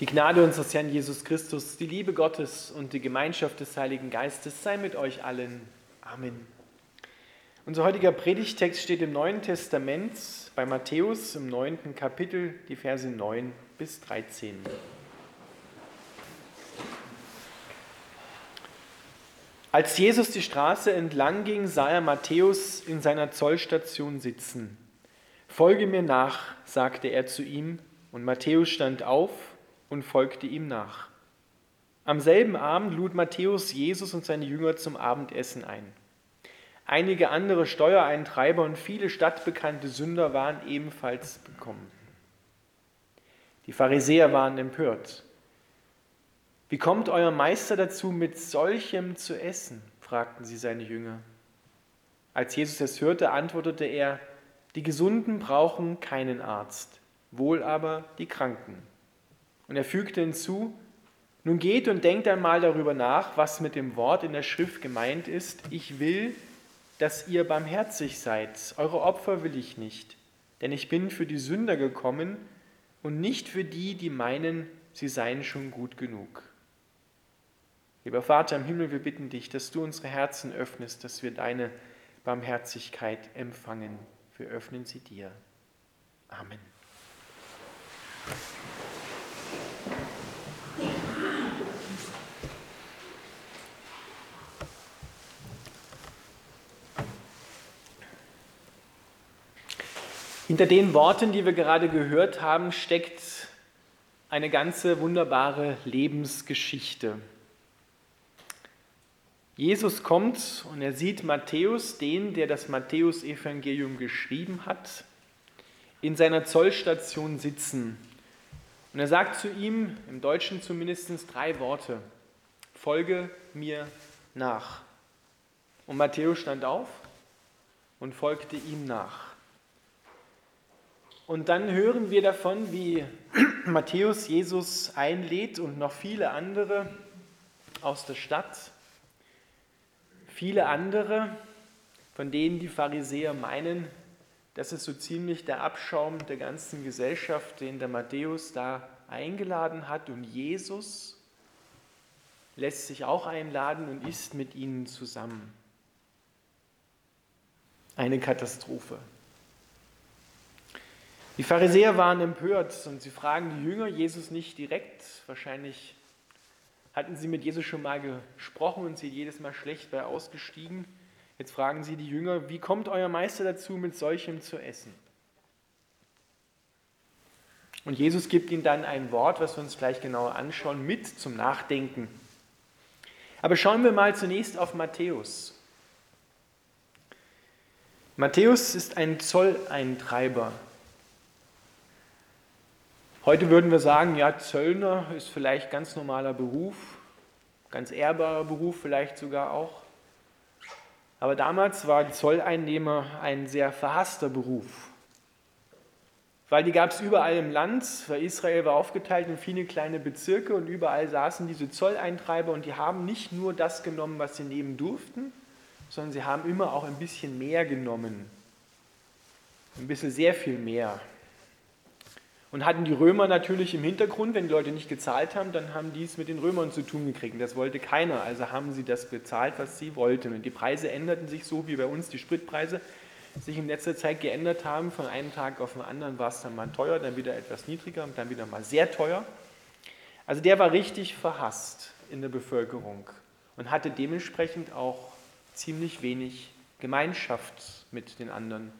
Die Gnade unseres Herrn Jesus Christus, die Liebe Gottes und die Gemeinschaft des Heiligen Geistes sei mit euch allen. Amen. Unser heutiger Predigtext steht im Neuen Testament bei Matthäus im neunten Kapitel, die Verse 9 bis 13. Als Jesus die Straße entlang ging, sah er Matthäus in seiner Zollstation sitzen. Folge mir nach, sagte er zu ihm, und Matthäus stand auf und folgte ihm nach. Am selben Abend lud Matthäus Jesus und seine Jünger zum Abendessen ein. Einige andere Steuereintreiber und viele stadtbekannte Sünder waren ebenfalls gekommen. Die Pharisäer waren empört. Wie kommt euer Meister dazu, mit solchem zu essen? fragten sie seine Jünger. Als Jesus es hörte, antwortete er, die Gesunden brauchen keinen Arzt, wohl aber die Kranken. Und er fügte hinzu, nun geht und denkt einmal darüber nach, was mit dem Wort in der Schrift gemeint ist. Ich will, dass ihr barmherzig seid. Eure Opfer will ich nicht, denn ich bin für die Sünder gekommen und nicht für die, die meinen, sie seien schon gut genug. Lieber Vater im Himmel, wir bitten dich, dass du unsere Herzen öffnest, dass wir deine Barmherzigkeit empfangen. Wir öffnen sie dir. Amen. Hinter den Worten, die wir gerade gehört haben, steckt eine ganze wunderbare Lebensgeschichte. Jesus kommt und er sieht Matthäus, den, der das Matthäusevangelium geschrieben hat, in seiner Zollstation sitzen. Und er sagt zu ihm, im Deutschen zumindest drei Worte, folge mir nach. Und Matthäus stand auf und folgte ihm nach. Und dann hören wir davon, wie Matthäus Jesus einlädt und noch viele andere aus der Stadt. Viele andere, von denen die Pharisäer meinen, das ist so ziemlich der Abschaum der ganzen Gesellschaft, den der Matthäus da eingeladen hat. Und Jesus lässt sich auch einladen und isst mit ihnen zusammen. Eine Katastrophe. Die Pharisäer waren empört und sie fragen die Jünger Jesus nicht direkt. Wahrscheinlich hatten sie mit Jesus schon mal gesprochen und sie jedes Mal schlecht bei ausgestiegen. Jetzt fragen sie die Jünger, wie kommt euer Meister dazu, mit solchem zu essen? Und Jesus gibt ihnen dann ein Wort, was wir uns gleich genauer anschauen, mit zum Nachdenken. Aber schauen wir mal zunächst auf Matthäus. Matthäus ist ein Zolleintreiber. Heute würden wir sagen, ja, Zöllner ist vielleicht ganz normaler Beruf, ganz ehrbarer Beruf vielleicht sogar auch. Aber damals war Zolleinnehmer ein sehr verhasster Beruf, weil die gab es überall im Land, weil Israel war aufgeteilt in viele kleine Bezirke und überall saßen diese Zolleintreiber und die haben nicht nur das genommen, was sie nehmen durften, sondern sie haben immer auch ein bisschen mehr genommen. Ein bisschen sehr viel mehr. Und hatten die Römer natürlich im Hintergrund, wenn die Leute nicht gezahlt haben, dann haben die es mit den Römern zu tun gekriegt. Das wollte keiner, also haben sie das bezahlt, was sie wollten. Und die Preise änderten sich so, wie bei uns die Spritpreise sich in letzter Zeit geändert haben. Von einem Tag auf den anderen war es dann mal teuer, dann wieder etwas niedriger und dann wieder mal sehr teuer. Also der war richtig verhasst in der Bevölkerung und hatte dementsprechend auch ziemlich wenig Gemeinschaft mit den anderen,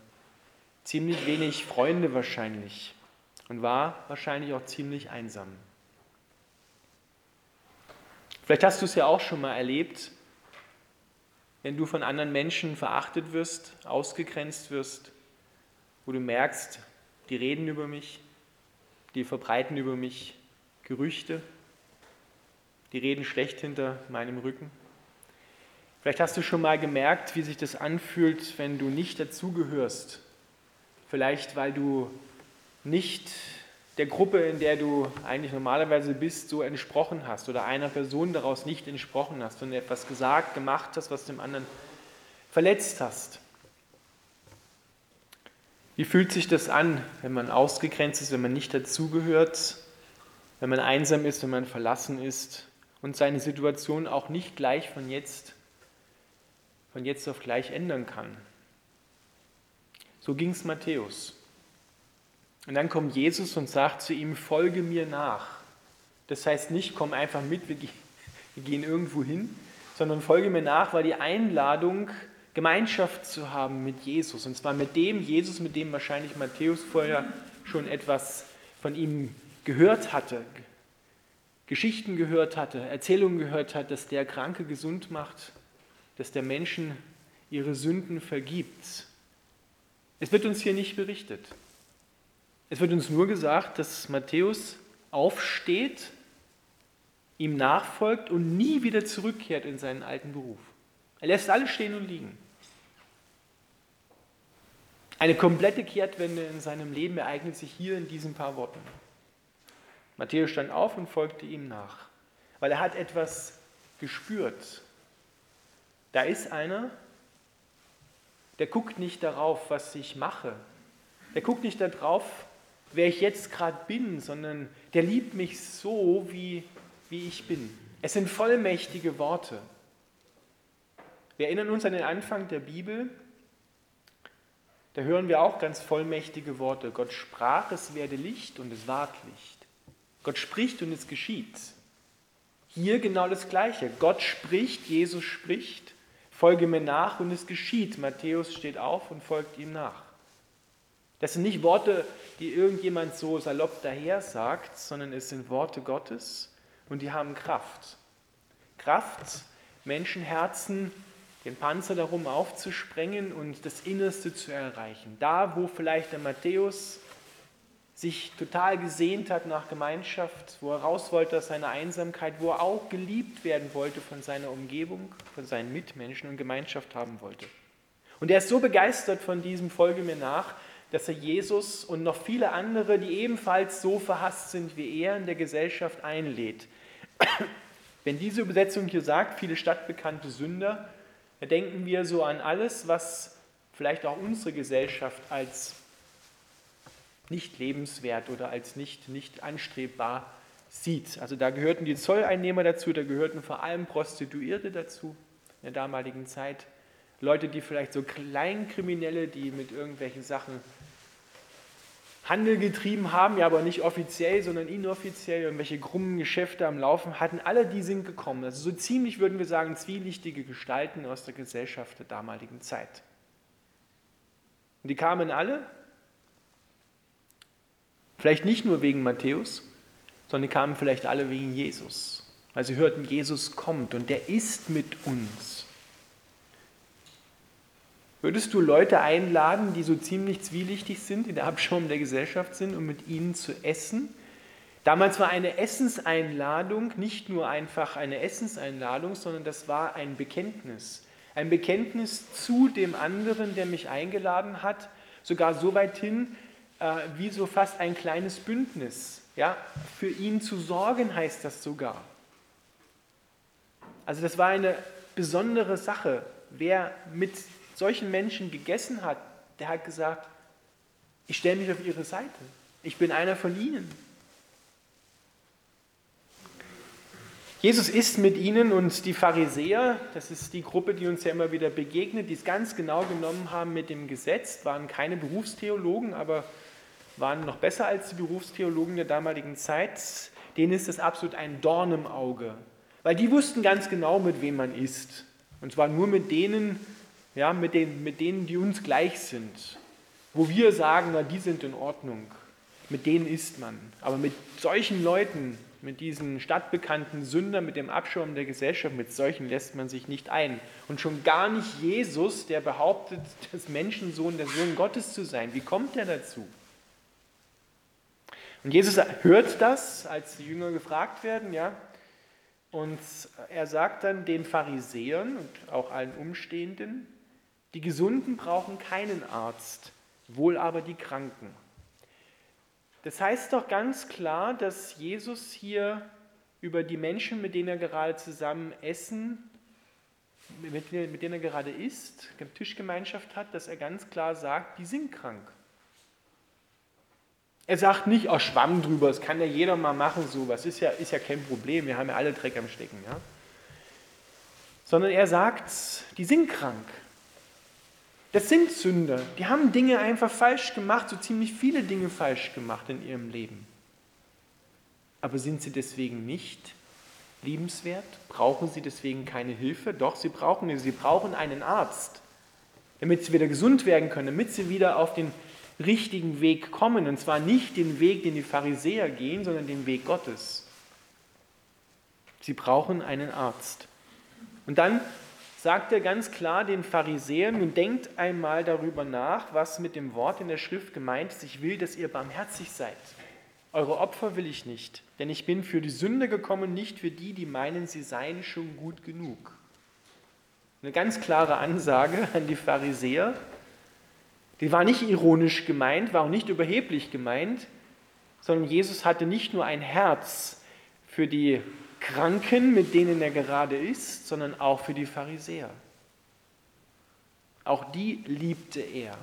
ziemlich wenig Freunde wahrscheinlich und war wahrscheinlich auch ziemlich einsam. Vielleicht hast du es ja auch schon mal erlebt, wenn du von anderen Menschen verachtet wirst, ausgegrenzt wirst, wo du merkst, die reden über mich, die verbreiten über mich Gerüchte, die reden schlecht hinter meinem Rücken. Vielleicht hast du schon mal gemerkt, wie sich das anfühlt, wenn du nicht dazugehörst. Vielleicht weil du nicht der Gruppe, in der du eigentlich normalerweise bist, so entsprochen hast oder einer Person daraus nicht entsprochen hast und etwas gesagt, gemacht hast, was dem anderen verletzt hast. Wie fühlt sich das an, wenn man ausgegrenzt ist, wenn man nicht dazugehört? wenn man einsam ist, wenn man verlassen ist und seine Situation auch nicht gleich von jetzt, von jetzt auf gleich ändern kann. So ging es Matthäus. Und dann kommt Jesus und sagt zu ihm, folge mir nach. Das heißt nicht, komm einfach mit, wir gehen irgendwo hin, sondern folge mir nach, weil die Einladung, Gemeinschaft zu haben mit Jesus, und zwar mit dem Jesus, mit dem wahrscheinlich Matthäus vorher schon etwas von ihm gehört hatte, Geschichten gehört hatte, Erzählungen gehört hat, dass der Kranke gesund macht, dass der Menschen ihre Sünden vergibt. Es wird uns hier nicht berichtet. Es wird uns nur gesagt, dass Matthäus aufsteht, ihm nachfolgt und nie wieder zurückkehrt in seinen alten Beruf. Er lässt alles stehen und liegen. Eine komplette Kehrtwende in seinem Leben ereignet sich hier in diesen paar Worten. Matthäus stand auf und folgte ihm nach, weil er hat etwas gespürt. Da ist einer, der guckt nicht darauf, was ich mache. Der guckt nicht darauf, wer ich jetzt gerade bin, sondern der liebt mich so, wie, wie ich bin. Es sind vollmächtige Worte. Wir erinnern uns an den Anfang der Bibel. Da hören wir auch ganz vollmächtige Worte. Gott sprach, es werde Licht und es ward Licht. Gott spricht und es geschieht. Hier genau das Gleiche. Gott spricht, Jesus spricht, folge mir nach und es geschieht. Matthäus steht auf und folgt ihm nach. Das sind nicht Worte, die irgendjemand so salopp daher sagt, sondern es sind Worte Gottes und die haben Kraft. Kraft, Menschenherzen, den Panzer darum aufzusprengen und das Innerste zu erreichen. Da, wo vielleicht der Matthäus sich total gesehnt hat nach Gemeinschaft, wo er raus wollte aus seiner Einsamkeit, wo er auch geliebt werden wollte von seiner Umgebung, von seinen Mitmenschen und Gemeinschaft haben wollte. Und er ist so begeistert von diesem Folge mir nach, dass er Jesus und noch viele andere, die ebenfalls so verhasst sind wie er, in der Gesellschaft einlädt. Wenn diese Übersetzung hier sagt, viele stadtbekannte Sünder, da denken wir so an alles, was vielleicht auch unsere Gesellschaft als nicht lebenswert oder als nicht, nicht anstrebbar sieht. Also da gehörten die Zolleinnehmer dazu, da gehörten vor allem Prostituierte dazu in der damaligen Zeit. Leute, die vielleicht so Kleinkriminelle, die mit irgendwelchen Sachen Handel getrieben haben, ja aber nicht offiziell, sondern inoffiziell, irgendwelche krummen Geschäfte am Laufen hatten, alle die sind gekommen. Also so ziemlich würden wir sagen, zwielichtige Gestalten aus der Gesellschaft der damaligen Zeit. Und die kamen alle Vielleicht nicht nur wegen Matthäus, sondern die kamen vielleicht alle wegen Jesus. Weil sie hörten, Jesus kommt und der ist mit uns. Würdest du Leute einladen, die so ziemlich zwielichtig sind, die der Abschaum der Gesellschaft sind, um mit ihnen zu essen? Damals war eine Essenseinladung nicht nur einfach eine Essenseinladung, sondern das war ein Bekenntnis. Ein Bekenntnis zu dem anderen, der mich eingeladen hat, sogar so weit hin, äh, wie so fast ein kleines Bündnis. Ja? Für ihn zu sorgen heißt das sogar. Also das war eine besondere Sache. Wer mit solchen Menschen gegessen hat, der hat gesagt, ich stelle mich auf ihre Seite. Ich bin einer von ihnen. Jesus ist mit ihnen und die Pharisäer, das ist die Gruppe, die uns ja immer wieder begegnet, die es ganz genau genommen haben mit dem Gesetz, waren keine Berufstheologen, aber waren noch besser als die Berufstheologen der damaligen Zeit. Denen ist es absolut ein Dorn im Auge, weil die wussten ganz genau, mit wem man ist. Und zwar nur mit denen, ja, mit, den, mit denen, die uns gleich sind. Wo wir sagen, na, die sind in Ordnung. Mit denen ist man. Aber mit solchen Leuten, mit diesen stadtbekannten Sündern, mit dem Abschaum der Gesellschaft, mit solchen lässt man sich nicht ein. Und schon gar nicht Jesus, der behauptet, das Menschensohn, der Sohn Gottes zu sein. Wie kommt er dazu? Und Jesus hört das, als die Jünger gefragt werden, ja, und er sagt dann den Pharisäern und auch allen Umstehenden, die Gesunden brauchen keinen Arzt, wohl aber die Kranken. Das heißt doch ganz klar, dass Jesus hier über die Menschen, mit denen er gerade zusammen essen, mit denen er gerade isst, Tischgemeinschaft hat, dass er ganz klar sagt, die sind krank. Er sagt nicht, oh, Schwamm drüber, das kann ja jeder mal machen, sowas ist ja, ist ja kein Problem, wir haben ja alle Dreck am Stecken. Ja? Sondern er sagt, die sind krank. Das sind Sünder. Die haben Dinge einfach falsch gemacht, so ziemlich viele Dinge falsch gemacht in ihrem Leben. Aber sind sie deswegen nicht liebenswert? Brauchen sie deswegen keine Hilfe? Doch, sie brauchen sie. Brauchen einen Arzt, damit sie wieder gesund werden können, damit sie wieder auf den richtigen Weg kommen. Und zwar nicht den Weg, den die Pharisäer gehen, sondern den Weg Gottes. Sie brauchen einen Arzt. Und dann sagt er ganz klar den Pharisäern, nun denkt einmal darüber nach, was mit dem Wort in der Schrift gemeint ist, ich will, dass ihr barmherzig seid. Eure Opfer will ich nicht, denn ich bin für die Sünde gekommen, nicht für die, die meinen, sie seien schon gut genug. Eine ganz klare Ansage an die Pharisäer, die war nicht ironisch gemeint, war auch nicht überheblich gemeint, sondern Jesus hatte nicht nur ein Herz für die Kranken, mit denen er gerade ist, sondern auch für die Pharisäer. Auch die liebte er.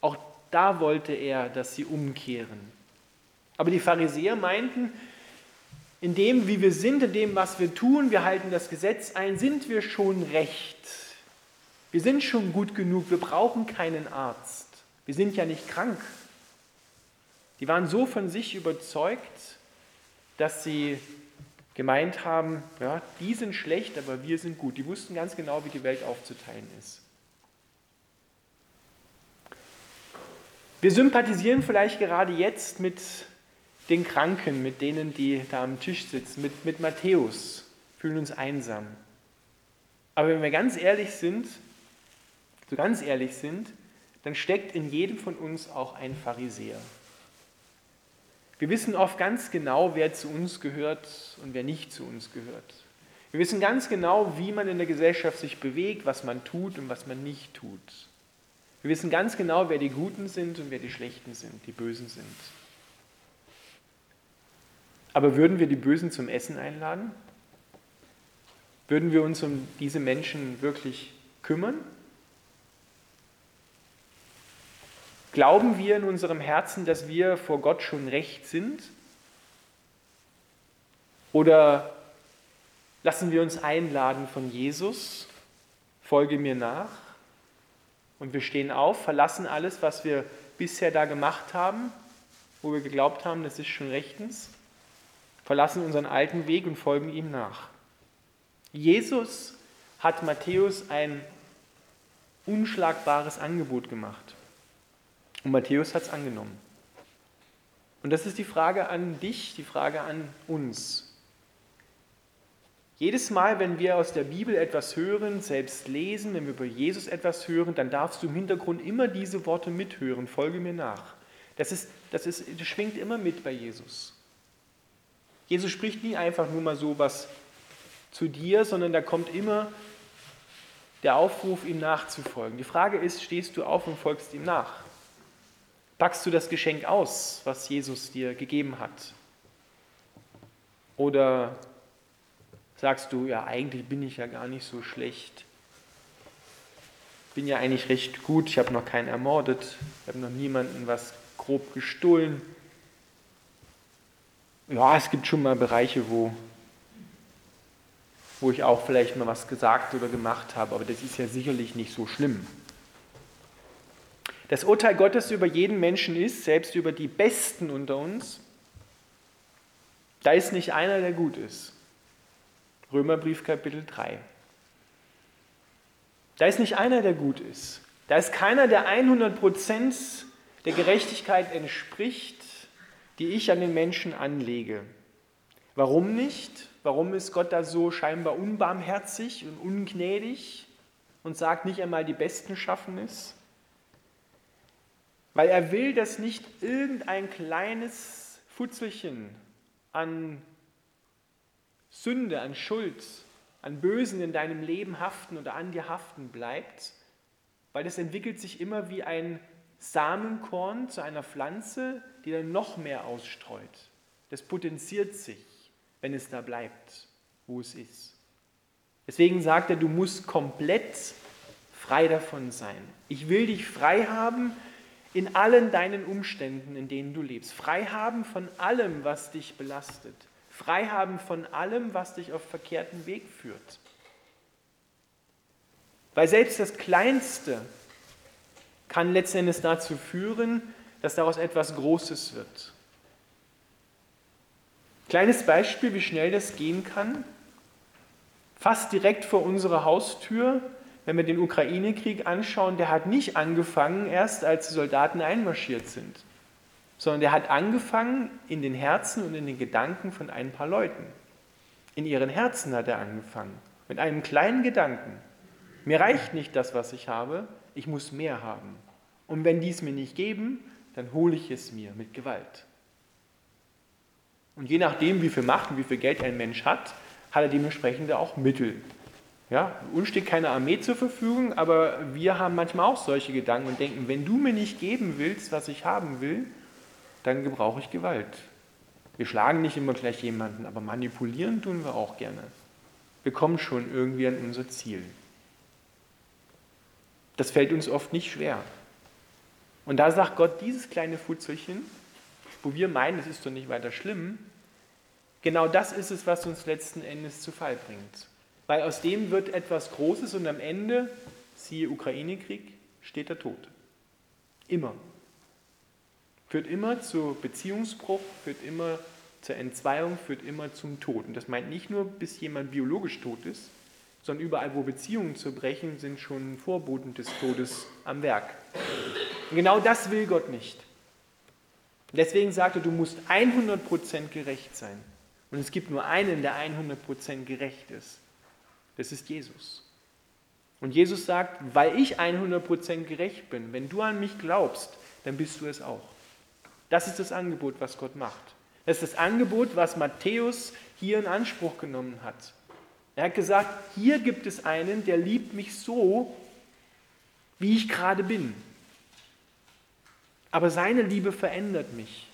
Auch da wollte er, dass sie umkehren. Aber die Pharisäer meinten, in dem, wie wir sind, in dem, was wir tun, wir halten das Gesetz ein, sind wir schon recht. Wir sind schon gut genug, wir brauchen keinen Arzt. Wir sind ja nicht krank. Die waren so von sich überzeugt, dass sie gemeint haben, ja, die sind schlecht, aber wir sind gut. Die wussten ganz genau, wie die Welt aufzuteilen ist. Wir sympathisieren vielleicht gerade jetzt mit den Kranken, mit denen, die da am Tisch sitzen, mit, mit Matthäus, fühlen uns einsam. Aber wenn wir ganz ehrlich sind, so ganz ehrlich sind, dann steckt in jedem von uns auch ein Pharisäer. Wir wissen oft ganz genau, wer zu uns gehört und wer nicht zu uns gehört. Wir wissen ganz genau, wie man in der Gesellschaft sich bewegt, was man tut und was man nicht tut. Wir wissen ganz genau, wer die Guten sind und wer die Schlechten sind, die Bösen sind. Aber würden wir die Bösen zum Essen einladen? Würden wir uns um diese Menschen wirklich kümmern? Glauben wir in unserem Herzen, dass wir vor Gott schon recht sind? Oder lassen wir uns einladen von Jesus, folge mir nach und wir stehen auf, verlassen alles, was wir bisher da gemacht haben, wo wir geglaubt haben, das ist schon rechtens, verlassen unseren alten Weg und folgen ihm nach. Jesus hat Matthäus ein unschlagbares Angebot gemacht. Und Matthäus hat es angenommen. Und das ist die Frage an dich, die Frage an uns. Jedes Mal, wenn wir aus der Bibel etwas hören, selbst lesen, wenn wir über Jesus etwas hören, dann darfst du im Hintergrund immer diese Worte mithören. Folge mir nach. Das, ist, das, ist, das schwingt immer mit bei Jesus. Jesus spricht nie einfach nur mal so was zu dir, sondern da kommt immer der Aufruf, ihm nachzufolgen. Die Frage ist, stehst du auf und folgst ihm nach? Packst du das Geschenk aus, was Jesus dir gegeben hat? Oder sagst du, ja, eigentlich bin ich ja gar nicht so schlecht. Bin ja eigentlich recht gut, ich habe noch keinen ermordet, ich habe noch niemanden was grob gestohlen. Ja, es gibt schon mal Bereiche, wo, wo ich auch vielleicht mal was gesagt oder gemacht habe, aber das ist ja sicherlich nicht so schlimm. Das Urteil Gottes über jeden Menschen ist, selbst über die Besten unter uns, da ist nicht einer, der gut ist. Römerbrief Kapitel 3. Da ist nicht einer, der gut ist. Da ist keiner, der 100% der Gerechtigkeit entspricht, die ich an den Menschen anlege. Warum nicht? Warum ist Gott da so scheinbar unbarmherzig und ungnädig und sagt nicht einmal, die Besten schaffen es? Weil er will, dass nicht irgendein kleines Futzelchen an Sünde, an Schuld, an Bösen in deinem Leben haften oder an dir haften bleibt, weil das entwickelt sich immer wie ein Samenkorn zu einer Pflanze, die dann noch mehr ausstreut. Das potenziert sich, wenn es da bleibt, wo es ist. Deswegen sagt er, du musst komplett frei davon sein. Ich will dich frei haben in allen deinen Umständen, in denen du lebst. Frei haben von allem, was dich belastet. Frei haben von allem, was dich auf verkehrten Weg führt. Weil selbst das Kleinste kann letztendlich dazu führen, dass daraus etwas Großes wird. Kleines Beispiel, wie schnell das gehen kann. Fast direkt vor unserer Haustür, wenn wir den Ukraine-Krieg anschauen, der hat nicht angefangen erst, als die Soldaten einmarschiert sind, sondern der hat angefangen in den Herzen und in den Gedanken von ein paar Leuten. In ihren Herzen hat er angefangen, mit einem kleinen Gedanken. Mir reicht nicht das, was ich habe, ich muss mehr haben. Und wenn die es mir nicht geben, dann hole ich es mir mit Gewalt. Und je nachdem, wie viel Macht und wie viel Geld ein Mensch hat, hat er dementsprechend auch Mittel. Ja, uns steht keine Armee zur Verfügung, aber wir haben manchmal auch solche Gedanken und denken, wenn du mir nicht geben willst, was ich haben will, dann gebrauche ich Gewalt. Wir schlagen nicht immer gleich jemanden, aber manipulieren tun wir auch gerne. Wir kommen schon irgendwie an unser Ziel. Das fällt uns oft nicht schwer. Und da sagt Gott, dieses kleine Futzelchen, wo wir meinen, es ist doch nicht weiter schlimm, genau das ist es, was uns letzten Endes zu Fall bringt. Weil aus dem wird etwas Großes und am Ende, siehe Ukraine-Krieg, steht der Tod. Immer. Führt immer zu Beziehungsbruch, führt immer zur Entzweiung, führt immer zum Tod. Und das meint nicht nur, bis jemand biologisch tot ist, sondern überall, wo Beziehungen zu brechen, sind schon Vorboten des Todes am Werk. Und genau das will Gott nicht. Deswegen sagt er, du musst 100% gerecht sein. Und es gibt nur einen, der 100% gerecht ist. Das ist Jesus. Und Jesus sagt, weil ich 100% gerecht bin, wenn du an mich glaubst, dann bist du es auch. Das ist das Angebot, was Gott macht. Das ist das Angebot, was Matthäus hier in Anspruch genommen hat. Er hat gesagt, hier gibt es einen, der liebt mich so, wie ich gerade bin. Aber seine Liebe verändert mich.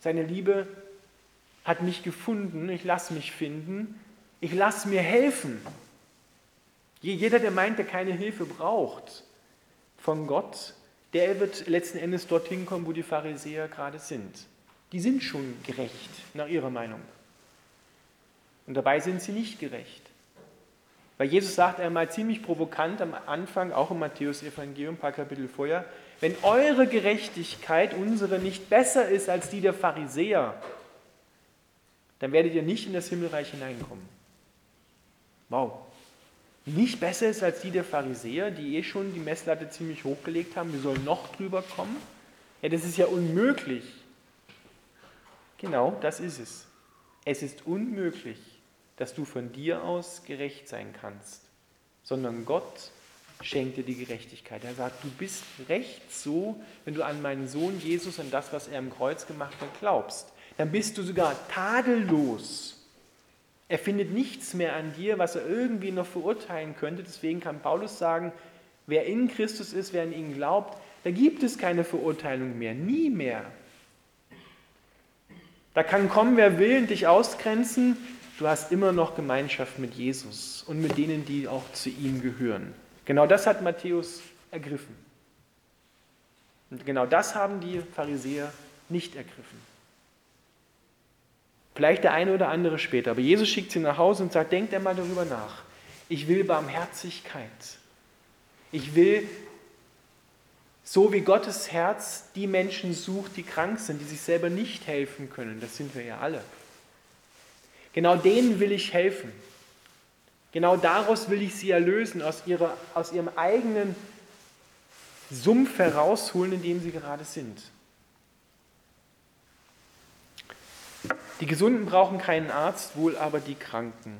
Seine Liebe hat mich gefunden, ich lasse mich finden, ich lasse mir helfen. Jeder, der meint, der keine Hilfe braucht von Gott, der wird letzten Endes dorthin kommen, wo die Pharisäer gerade sind. Die sind schon gerecht, nach ihrer Meinung. Und dabei sind sie nicht gerecht. Weil Jesus sagt einmal ziemlich provokant am Anfang, auch im Matthäus-Evangelium, ein paar Kapitel vorher, wenn eure Gerechtigkeit, unsere, nicht besser ist als die der Pharisäer, dann werdet ihr nicht in das Himmelreich hineinkommen. Wow. Nicht besser ist als die der Pharisäer, die eh schon die Messlatte ziemlich hochgelegt haben, wir sollen noch drüber kommen. Ja, das ist ja unmöglich. Genau, das ist es. Es ist unmöglich, dass du von dir aus gerecht sein kannst, sondern Gott schenkt dir die Gerechtigkeit. Er sagt, du bist recht so, wenn du an meinen Sohn Jesus und das, was er am Kreuz gemacht hat, glaubst. Dann bist du sogar tadellos. Er findet nichts mehr an dir, was er irgendwie noch verurteilen könnte. Deswegen kann Paulus sagen, wer in Christus ist, wer an ihn glaubt, da gibt es keine Verurteilung mehr, nie mehr. Da kann kommen, wer will, und dich ausgrenzen. Du hast immer noch Gemeinschaft mit Jesus und mit denen, die auch zu ihm gehören. Genau das hat Matthäus ergriffen. Und genau das haben die Pharisäer nicht ergriffen. Vielleicht der eine oder andere später. Aber Jesus schickt sie nach Hause und sagt, denkt einmal darüber nach. Ich will Barmherzigkeit. Ich will, so wie Gottes Herz die Menschen sucht, die krank sind, die sich selber nicht helfen können. Das sind wir ja alle. Genau denen will ich helfen. Genau daraus will ich sie erlösen, aus, ihrer, aus ihrem eigenen Sumpf herausholen, in dem sie gerade sind. Die Gesunden brauchen keinen Arzt, wohl aber die Kranken.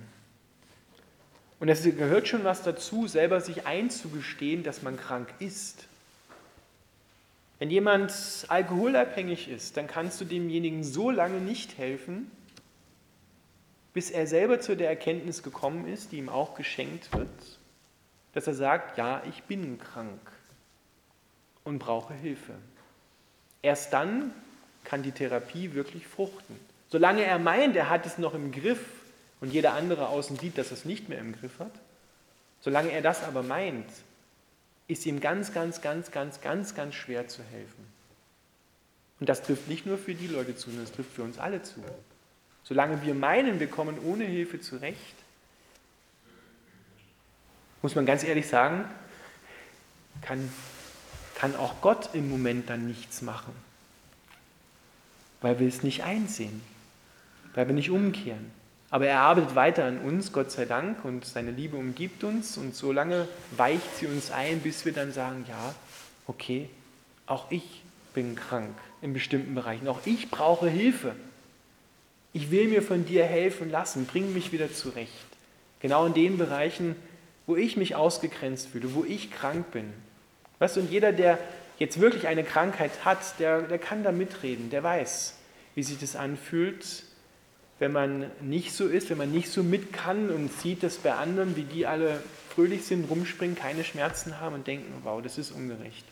Und es gehört schon was dazu, selber sich einzugestehen, dass man krank ist. Wenn jemand alkoholabhängig ist, dann kannst du demjenigen so lange nicht helfen, bis er selber zu der Erkenntnis gekommen ist, die ihm auch geschenkt wird, dass er sagt, ja, ich bin krank und brauche Hilfe. Erst dann kann die Therapie wirklich fruchten. Solange er meint, er hat es noch im Griff und jeder andere außen sieht, dass er es nicht mehr im Griff hat, solange er das aber meint, ist ihm ganz, ganz, ganz, ganz, ganz, ganz schwer zu helfen. Und das trifft nicht nur für die Leute zu, sondern es trifft für uns alle zu. Solange wir meinen, wir kommen ohne Hilfe zurecht, muss man ganz ehrlich sagen, kann, kann auch Gott im Moment dann nichts machen, weil wir es nicht einsehen, weil wir nicht umkehren. Aber er arbeitet weiter an uns, Gott sei Dank, und seine Liebe umgibt uns und so lange weicht sie uns ein, bis wir dann sagen, ja, okay, auch ich bin krank in bestimmten Bereichen, auch ich brauche Hilfe. Ich will mir von dir helfen lassen, bring mich wieder zurecht. Genau in den Bereichen, wo ich mich ausgegrenzt fühle, wo ich krank bin. Weißt du, und jeder, der jetzt wirklich eine Krankheit hat, der, der kann da mitreden, der weiß, wie sich das anfühlt, wenn man nicht so ist, wenn man nicht so mit kann und sieht das bei anderen, wie die alle fröhlich sind, rumspringen, keine Schmerzen haben und denken, wow, das ist ungerecht.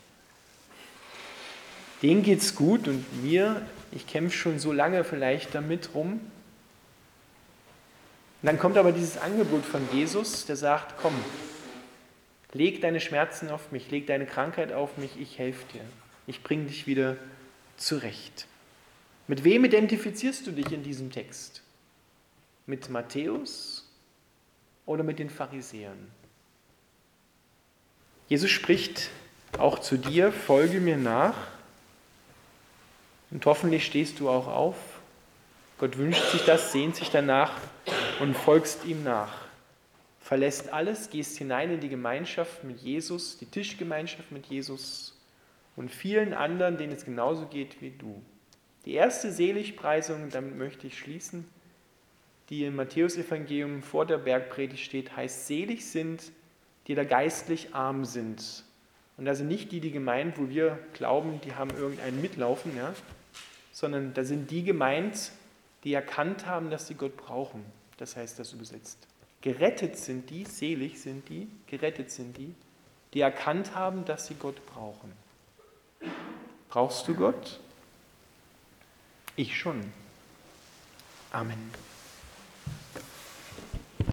Denen geht es gut und mir, ich kämpfe schon so lange vielleicht damit rum. Und dann kommt aber dieses Angebot von Jesus, der sagt, komm, leg deine Schmerzen auf mich, leg deine Krankheit auf mich, ich helfe dir. Ich bringe dich wieder zurecht. Mit wem identifizierst du dich in diesem Text? Mit Matthäus oder mit den Pharisäern? Jesus spricht auch zu dir, folge mir nach und hoffentlich stehst du auch auf. Gott wünscht sich das, sehnt sich danach und folgst ihm nach. Verlässt alles, gehst hinein in die Gemeinschaft mit Jesus, die Tischgemeinschaft mit Jesus und vielen anderen, denen es genauso geht wie du. Die erste Seligpreisung, damit möchte ich schließen, die im Matthäusevangelium vor der Bergpredigt steht, heißt, selig sind, die da geistlich arm sind. Und da sind nicht die, die gemeint, wo wir glauben, die haben irgendeinen mitlaufen, ja, sondern da sind die gemeint, die erkannt haben, dass sie Gott brauchen. Das heißt das übersetzt. Gerettet sind die, selig sind die, gerettet sind die, die erkannt haben, dass sie Gott brauchen. Brauchst du Gott? Ich schon. Amen.